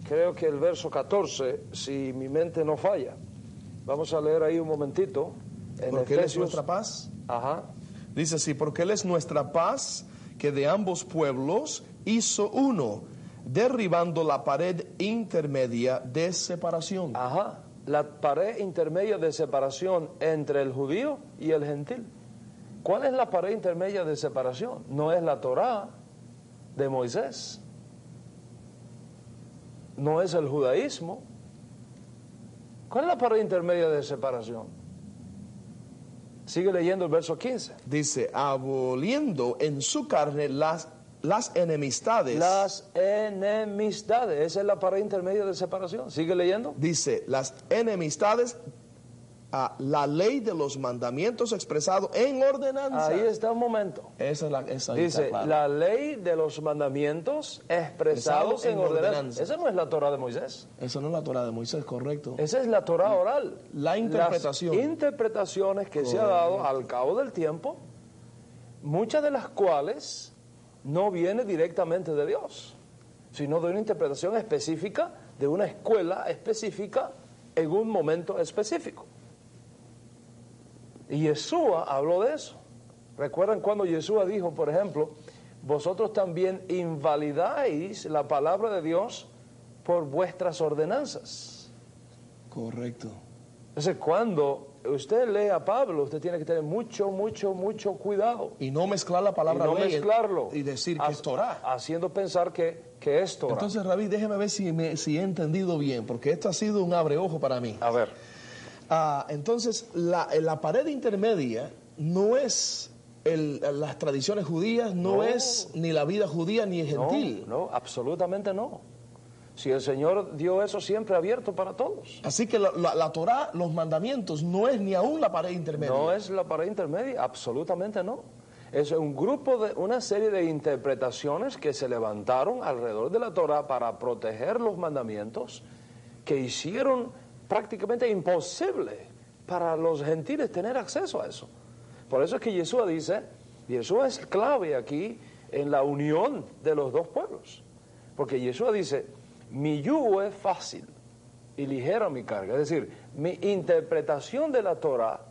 creo que el verso 14, si mi mente no falla. Vamos a leer ahí un momentito. En Porque Él es Efesios, nuestra paz. Ajá. Dice así, porque Él es nuestra paz, que de ambos pueblos hizo uno, derribando la pared intermedia de separación. Ajá, la pared intermedia de separación entre el judío y el gentil. ¿Cuál es la pared intermedia de separación? No es la Torá de Moisés, no es el judaísmo. ¿Cuál es la pared intermedia de separación? Sigue leyendo el verso 15. Dice, aboliendo en su carne las, las enemistades. Las enemistades, esa es la pared intermedia de separación. Sigue leyendo. Dice, las enemistades a la ley de los mandamientos expresados en ordenanza. Ahí está un momento. Esa es la, esa Dice, claro. la ley de los mandamientos expresados Expresado en en ordenanza. ordenanza. Esa no es la Torah de Moisés. Esa no es la Torah de Moisés, correcto. Esa es la Torah oral. La interpretación. Las interpretaciones que se ha dado al cabo del tiempo, muchas de las cuales no viene directamente de Dios, sino de una interpretación específica de una escuela específica en un momento específico. Y Yeshua habló de eso. ¿Recuerdan cuando Yeshua dijo, por ejemplo, vosotros también invalidáis la palabra de Dios por vuestras ordenanzas? Correcto. Entonces, cuando usted lee a Pablo, usted tiene que tener mucho, mucho, mucho cuidado. Y no mezclar la Y palabra no ley mezclarlo. y decir que es Torah. Haciendo pensar que, que es Torah. Entonces, Rabí, déjeme ver si, me- si he entendido bien, porque esto ha sido un abreojo para mí. a ver, Ah, entonces, la, la pared intermedia no es el- las tradiciones judías, no, No. es ni la vida judía ni el no, gentil. no, absolutamente no. Si el Señor dio eso siempre abierto para todos. Así que la, la, la Torah, los mandamientos, no es ni aún la pared intermedia. No es la pared intermedia, absolutamente no. Es un grupo de una serie de interpretaciones que se levantaron alrededor de la Torah para proteger los mandamientos que hicieron prácticamente imposible para los gentiles tener acceso a eso. Por eso es que Yeshua dice, Yeshua es clave aquí en la unión de los dos pueblos. Porque Yeshua dice, mi yugo es fácil y ligera mi carga. Es decir, mi interpretación de la Torah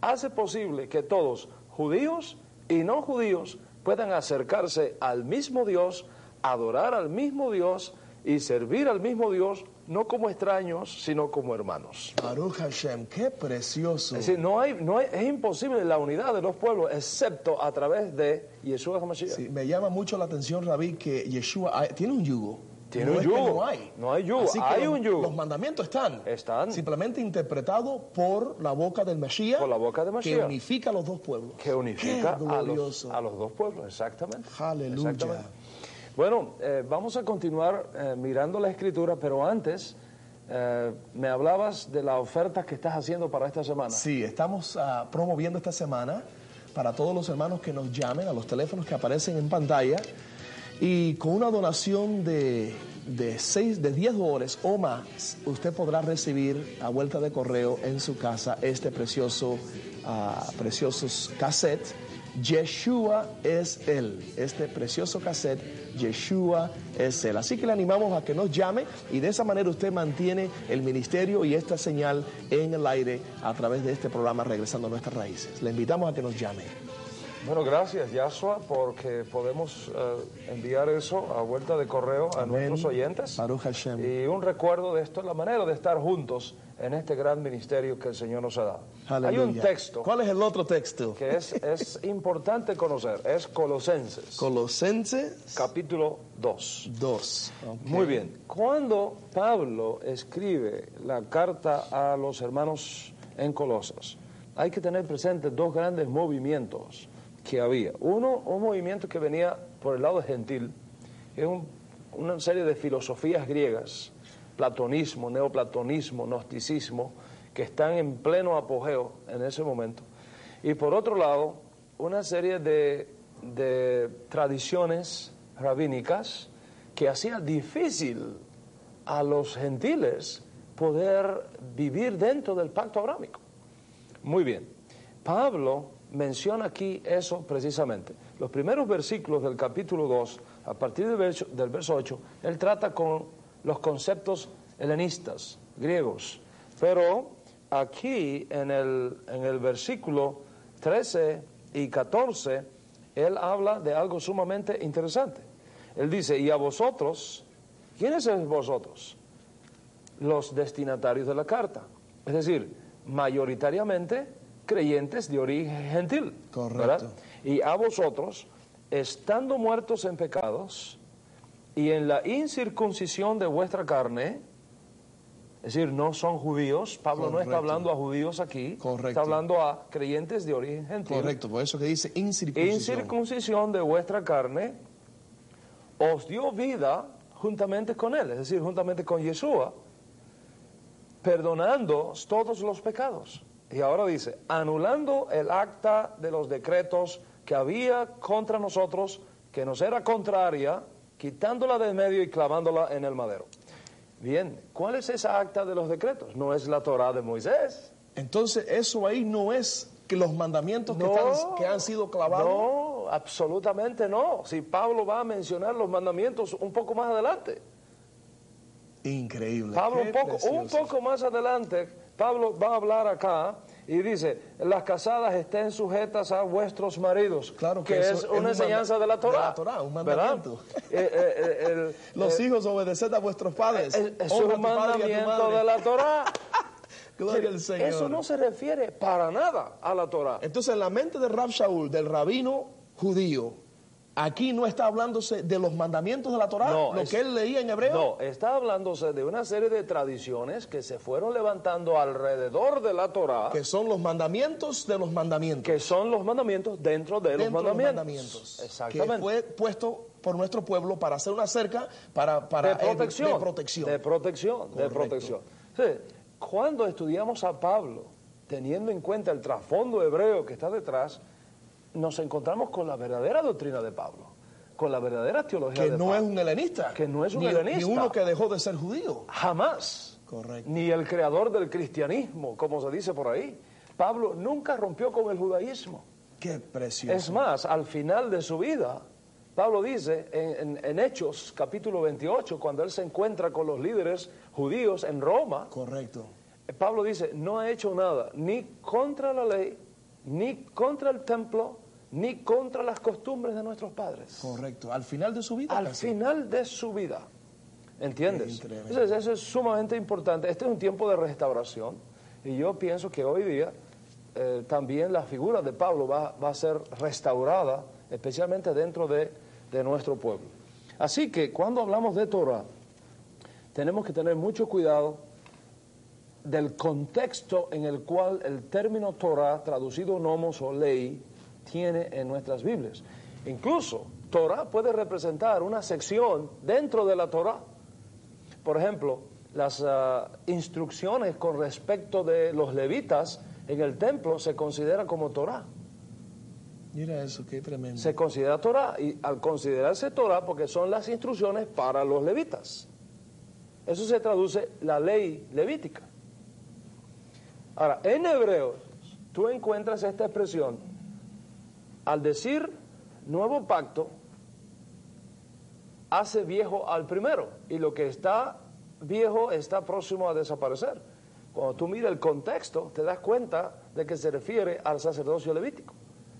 hace posible que todos, judíos y no judíos, puedan acercarse al mismo Dios, adorar al mismo Dios y servir al mismo Dios, no como extraños, sino como hermanos. Baruch Hashem, qué precioso. Es decir, no hay, no hay- es imposible la unidad de los pueblos excepto a través de Yeshua HaMashiach. Sí, me llama mucho la atención, Rabí, que Yeshua hay- tiene un yugo. Tiene no un es que yugo. no hay. No hay yugo, Así que hay un yugo. Los mandamientos están. Están. Simplemente interpretado por la boca del Mesías. Por la boca de Que Mashiach. unifica a los dos pueblos. que unifica a los, a los dos pueblos, exactamente. Aleluya. Exactamente. Bueno, eh, vamos a continuar eh, mirando la escritura, pero antes eh, me hablabas de la oferta que estás haciendo para esta semana. Sí, estamos ah, promoviendo esta semana para todos los hermanos que nos llamen a los teléfonos que aparecen en pantalla y con una donación de, de, seis, de 10 dólares o más, usted podrá recibir a vuelta de correo en su casa este precioso, ah, preciosos cassette. Yeshua es Él, este precioso cassette, Yeshua es Él. Así que le animamos a que nos llame y de esa manera usted mantiene el ministerio y esta señal en el aire a través de este programa Regresando a Nuestras Raíces. Le invitamos a que nos llame. Bueno, gracias, Yahshua, porque podemos eh, enviar eso a vuelta de correo a Amén. nuestros oyentes. Y un recuerdo de esto, la manera de estar juntos en este gran ministerio que el Señor nos ha dado. Hay un Aleluya. texto ¿Cuál es el otro texto? que es, es importante conocer, es Colosenses, Colosenses capítulo 2. 2. Ok. Muy bien. Cuando Pablo escribe la carta a los hermanos en Colosas, hay que tener presente dos grandes movimientos que había. Uno, un movimiento que venía por el lado gentil, es un- una serie de filosofías griegas platonismo, neoplatonismo, gnosticismo, que están en pleno apogeo en ese momento. Y por otro lado, una serie de, de tradiciones rabínicas que hacía difícil a los gentiles poder vivir dentro del pacto abrámico. Muy bien, Pablo menciona aquí eso precisamente. Los primeros versículos del capítulo 2, a partir del verso, del verso 8, él trata con los conceptos helenistas, griegos. Pero aquí en el, en el versículo 13 y 14, él habla de algo sumamente interesante. Él dice, y a vosotros, ¿quiénes son vosotros? Los destinatarios de la carta. Es decir, mayoritariamente creyentes de origen gentil. Correcto. ¿verdad? Y a vosotros, estando muertos en pecados y en la incircuncisión de vuestra carne, es decir, no son judíos, Pablo no está hablando a judíos aquí, Correcto. está hablando a creyentes de origen gentil. Correcto, por eso que dice incircuncisión. Incircuncisión de vuestra carne os dio vida juntamente con él, es decir, juntamente con Yeshua, perdonando todos los pecados. Y ahora dice, anulando el acta de los decretos que había contra nosotros, que nos era contraria, quitándola del medio y clavándola en el madero. Bien, ¿cuál es esa acta de los decretos? No es la Torah de Moisés. Entonces, eso ahí no es que los mandamientos que, No. están- que han sido clavados. No, absolutamente no. Si Pablo va a mencionar los mandamientos un poco más adelante. Increíble. Pablo un poco, un precioso. poco más adelante, Pablo va a hablar acá y dice, las casadas estén sujetas a vuestros maridos. Claro que que eso es es una un enseñanza de la Torah. de la Torá, un mandamiento. Eh, eh, eh, el- Los eh, hijos obedeced a vuestros padres. es, es un mandamiento de la Torah. Gloria al Señor. Eso no se refiere para nada a la Torah. Entonces, en la mente de Rab Shaul, del rabino judío, aquí no está hablándose de los mandamientos de la Torá, No, lo es- que él leía en hebreo. No, está hablándose de una serie de tradiciones que se fueron levantando alrededor de la Torah, que son los mandamientos de los mandamientos. que son los mandamientos dentro de los dentro de los mandamientos. mandamientos. Exactamente. Que fue puesto por nuestro pueblo para hacer una cerca para, para de protección. eh, de protección. De protección, de protección. Sí, cuando estudiamos a Pablo, teniendo en cuenta el trasfondo hebreo que está detrás, nos encontramos con la verdadera doctrina de Pablo, con la verdadera teología que de no es Pablo. un helenista. Que no es un ni, helenista. Ni uno que dejó de ser judío. Jamás. Correcto. Ni el creador del cristianismo, como se dice por ahí. Pablo nunca rompió con el judaísmo. Qué precioso. Es más, al final de su vida, Pablo dice en, en- en Hechos capítulo 28, cuando él se encuentra con los líderes judíos en Roma, Correcto. Pablo dice, no ha hecho nada ni contra la ley, ni contra el templo, ni contra las costumbres de nuestros padres. Correcto. Al final de su vida. Al casi. final de su vida. ¿Entiendes? Entonces, eso es sumamente importante. Este es un tiempo de restauración y yo pienso que hoy día eh, también la figura de Pablo va, va a ser restaurada, especialmente dentro de, de nuestro pueblo. Así que cuando hablamos de Torah, tenemos que tener mucho cuidado del contexto en el cual el término Torah, traducido nomos o ley, tiene en nuestras Biblias. Incluso, Torah puede representar una sección dentro de la Torah. Por ejemplo, las ah, instrucciones con respecto de los levitas en el templo se considera como Torah. Mira eso, qué tremendo. Se considera Torah y al considerarse Torah porque son las instrucciones para los levitas. Eso se traduce la ley levítica. Ahora, en Hebreos tú encuentras esta expresión al decir nuevo pacto hace viejo al primero y lo que está viejo está próximo a desaparecer. Cuando tú miras el contexto te das cuenta de que se refiere al sacerdocio levítico.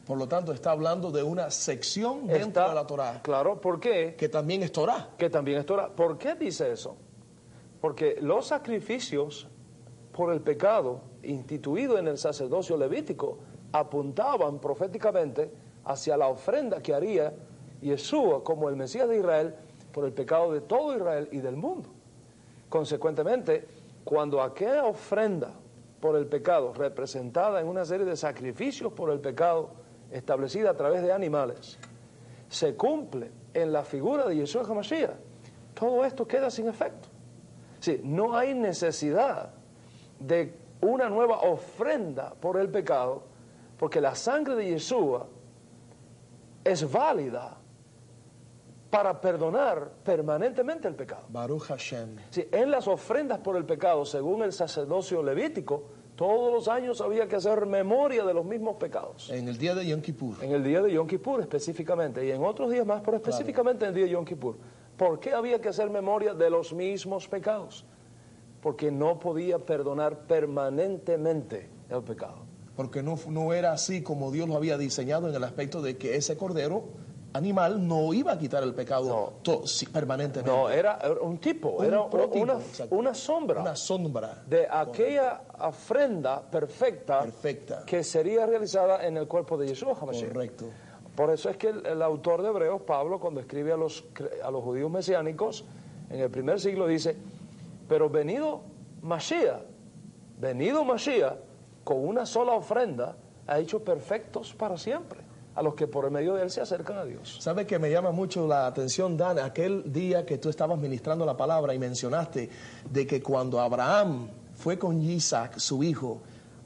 Por lo tanto, está hablando de una sección dentro Está- de la Torá, Claro, ¿por qué? que también es Torá. que también es Torah. ¿Por qué dice eso? Porque los sacrificios por el pecado instituidos en el sacerdocio levítico apuntaban proféticamente hacia la ofrenda que haría Yeshua como el Mesías de Israel por el pecado de todo Israel y del mundo. Consecuentemente, cuando aquella ofrenda por el pecado, representada en una serie de sacrificios por el pecado, establecida a través de animales, se cumple en la figura de Yeshua HaMashiach, todo esto queda sin efecto. Sí, no hay necesidad de una nueva ofrenda por el pecado, porque la sangre de Yeshua es válida para perdonar permanentemente el pecado. Baruch Hashem. Sí, en las ofrendas por el pecado, según el sacerdocio levítico, todos los años había que hacer memoria de los mismos pecados. En el día de Yom Kippur. En el día de Yom Kippur específicamente, y en otros días más, pero específicamente en el día de Yom Kippur. ¿Por qué había que hacer memoria de los mismos pecados? Porque no podía perdonar permanentemente el pecado. Porque no, no era así como Dios lo había diseñado en el aspecto de que ese cordero animal no iba a quitar el pecado to- sí, permanentemente. No, era un tipo, Un era una, una sombra Una sombra de aquella ofrenda perfecta, Perfecta. que sería realizada en el cuerpo de Yeshua HaMashiach. correcto. Por eso es que el, el autor de Hebreos, Pablo, cuando escribe a los, a los judíos mesiánicos, en el primer siglo dice, pero venido Mashiach, venido Mashiach, con una sola ofrenda, ha hecho perfectos para siempre a los que por el medio de él se acercan a Dios. ¿Sabe que me llama mucho la atención, Dan? Aquel día que tú estabas ministrando la palabra y mencionaste de que cuando Abraham fue con Isaac, su hijo,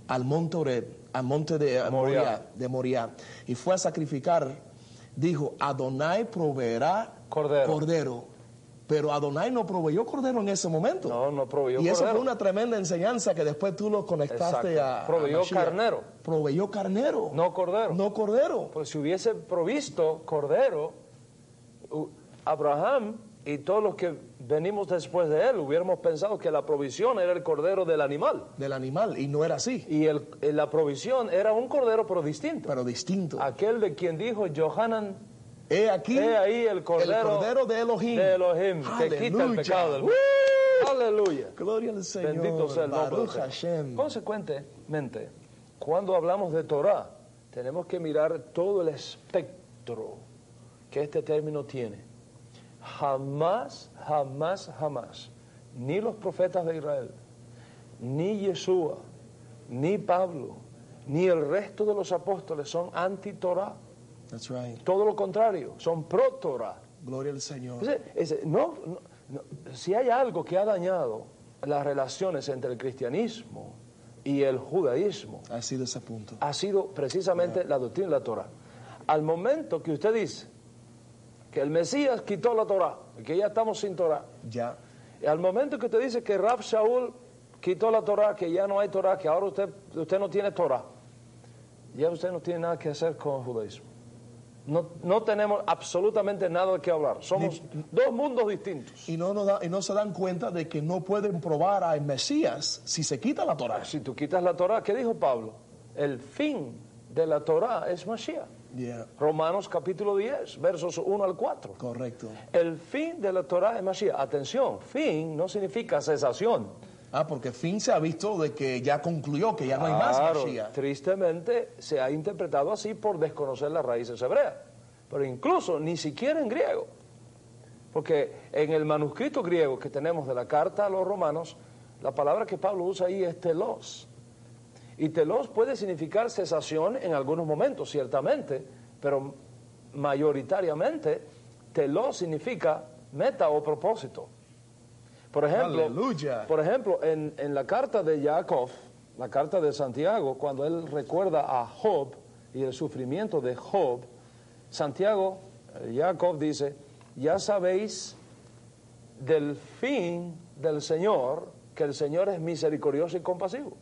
al monte Oreb, al monte de eh, Moriah. Moriah, de Moriah, y fue a sacrificar, dijo, Adonai proveerá Cordero. cordero. Pero Adonai no proveyó cordero en ese momento. No, no proveyó Y eso cordero. fue una tremenda enseñanza que después tú lo conectaste Exacto. a, Proveyó carnero. Proveyó carnero. No cordero. No cordero. Pues si hubiese provisto cordero, Abraham y todos los que venimos después de él hubiéramos pensado que la provisión era el cordero del animal. Del animal. Y no era así. Y el- la provisión era un cordero pero distinto. Pero distinto. Aquel de quien dijo Johanan, He aquí, he ahí el cordero, cordero de Elohim. de Elohim, que quita el pecado del mundo. Aleluya. Gloria al Señor. Bendito sea el nombre. Hashem. Consecuentemente, cuando hablamos de Torah, tenemos que mirar todo el espectro que este término tiene. Jamás, jamás, jamás, ni los profetas de Israel, ni Yeshua, ni Pablo, ni el resto de los apóstoles son anti-Torah. That's right. Todo lo contrario, son pro-Torah. Gloria al Señor. No, no- no, si hay algo que ha dañado las relaciones entre el cristianismo y el judaísmo, Ha sido ese punto. ha sido precisamente la doctrina de la Torah. Al momento que usted dice que el Mesías quitó la Torah, que ya estamos sin Torah, Ya. y al momento que usted dice que Rab Shaul quitó la Torah, que ya no hay Torah, que ahora usted, usted no tiene Torah, ya usted no tiene nada que hacer con el judaísmo. No, no tenemos absolutamente nada que hablar. Somos dos mundos distintos. Y no, da- y no se dan cuenta de que no pueden probar al Mesías si se quita la Torah. Si tú quitas la Torah, ¿qué dijo Pablo? El fin de la Torah es Mashiach. Yeah. Romanos capítulo 10, versos 1 al 4. Correcto. El fin de la Torah es Mashiach. Atención, fin no significa cesación. Ah, porque fin se ha visto de que ya concluyó, que ya no hay más Mashiach. tristemente se ha interpretado así por desconocer las raíces hebreas. Pero incluso ni siquiera en griego. Porque en el manuscrito griego que tenemos de la carta a los romanos, la palabra que Pablo usa ahí es telos. Y telos puede significar cesación en algunos momentos, ciertamente, pero mayoritariamente telos significa meta o propósito. Por ejemplo, Aleluya. por ejemplo en, en la carta de Jacob, la carta de Santiago, cuando él recuerda a Job y el sufrimiento de Job, Santiago, eh, Jacob dice, ya sabéis del fin del Señor, que el Señor es misericordioso y compasivo.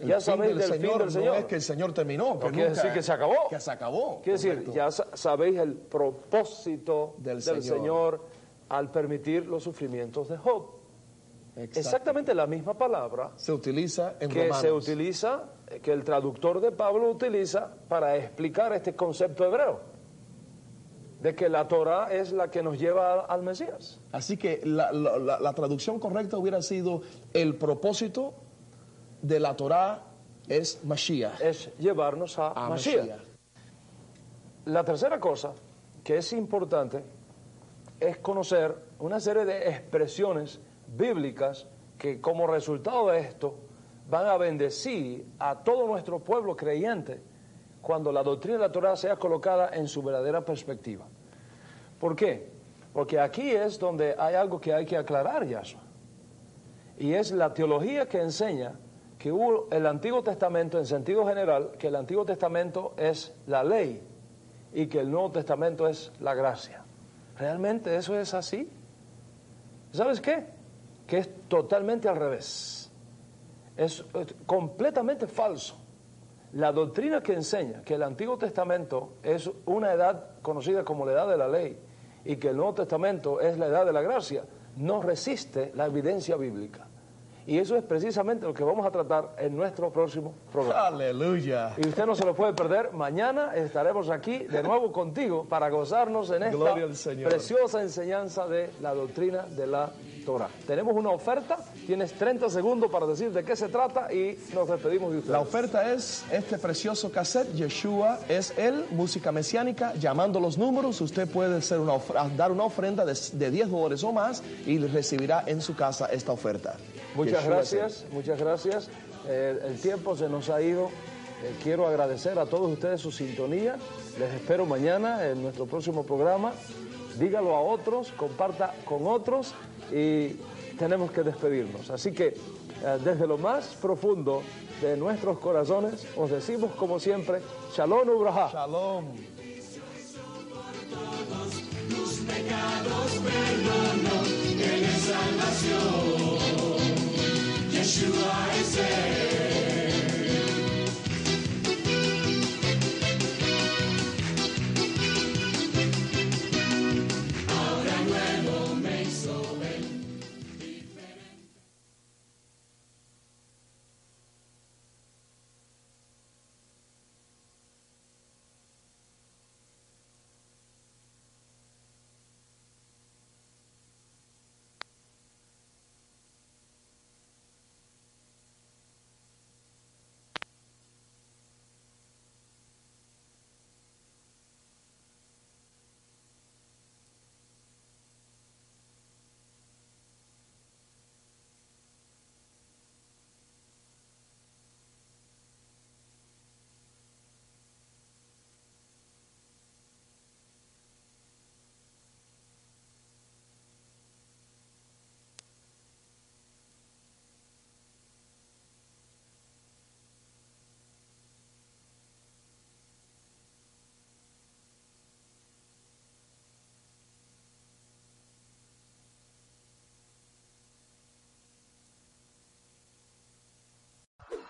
El ya sabéis del del fin del Señor. No es que el Señor terminó. Que No quiere nunca- decir que se acabó. Que se acabó. Quiere decir, ya sa- sabéis el propósito Del del, Señor. Señor. Al permitir los sufrimientos de Job. Exactamente la misma palabra Se utiliza en que Romanos. se utiliza, eh, que el traductor de Pablo utiliza para explicar este concepto hebreo, de que la Torah es la que nos lleva al Mesías. Así que la, la- la- la traducción correcta hubiera sido el propósito de la Torá es Mashiach. es llevarnos a, a Mashiach. Mashiach. La tercera cosa que es importante es conocer una serie de expresiones bíblicas que como resultado de esto van a bendecir a todo nuestro pueblo creyente cuando la doctrina de la sea colocada en su verdadera perspectiva. ¿Por qué? Porque aquí es donde hay algo que hay que aclarar, Yahshua. Y es la teología que enseña que hubo el Antiguo Testamento, en sentido general, que el Antiguo Testamento es la ley y que el Nuevo Testamento es la gracia. ¿Realmente eso es así? ¿Sabes qué? Que es totalmente al revés. Es, completamente falso. La doctrina que enseña que el Antiguo Testamento es una edad conocida como la edad de la ley y que el Nuevo Testamento es la edad de la gracia, no resiste la evidencia bíblica. Y eso es precisamente lo que vamos a tratar en nuestro próximo programa. Aleluya. Y usted no se lo puede perder. Mañana estaremos aquí de nuevo contigo para gozarnos en esta preciosa enseñanza de la doctrina de la Torah. Tenemos una oferta, tienes 30 segundos para decir de qué se trata y nos despedimos de ustedes. La oferta es este precioso cassette, Yeshua es él, música mesiánica, llamando los números, usted puede hacer una dar una ofrenda de, de 10 dólares o más y recibirá en su casa esta oferta. Muchas gracias, muchas gracias. Eh, el tiempo se nos ha ido. Eh, quiero agradecer a todos ustedes su sintonía. Les espero mañana en nuestro próximo programa. Dígalo a otros, comparta con otros y tenemos que despedirnos. Así que eh, desde lo más profundo de nuestros corazones os decimos como siempre, Shalom Ubraha. Shalom. Yeshua is say?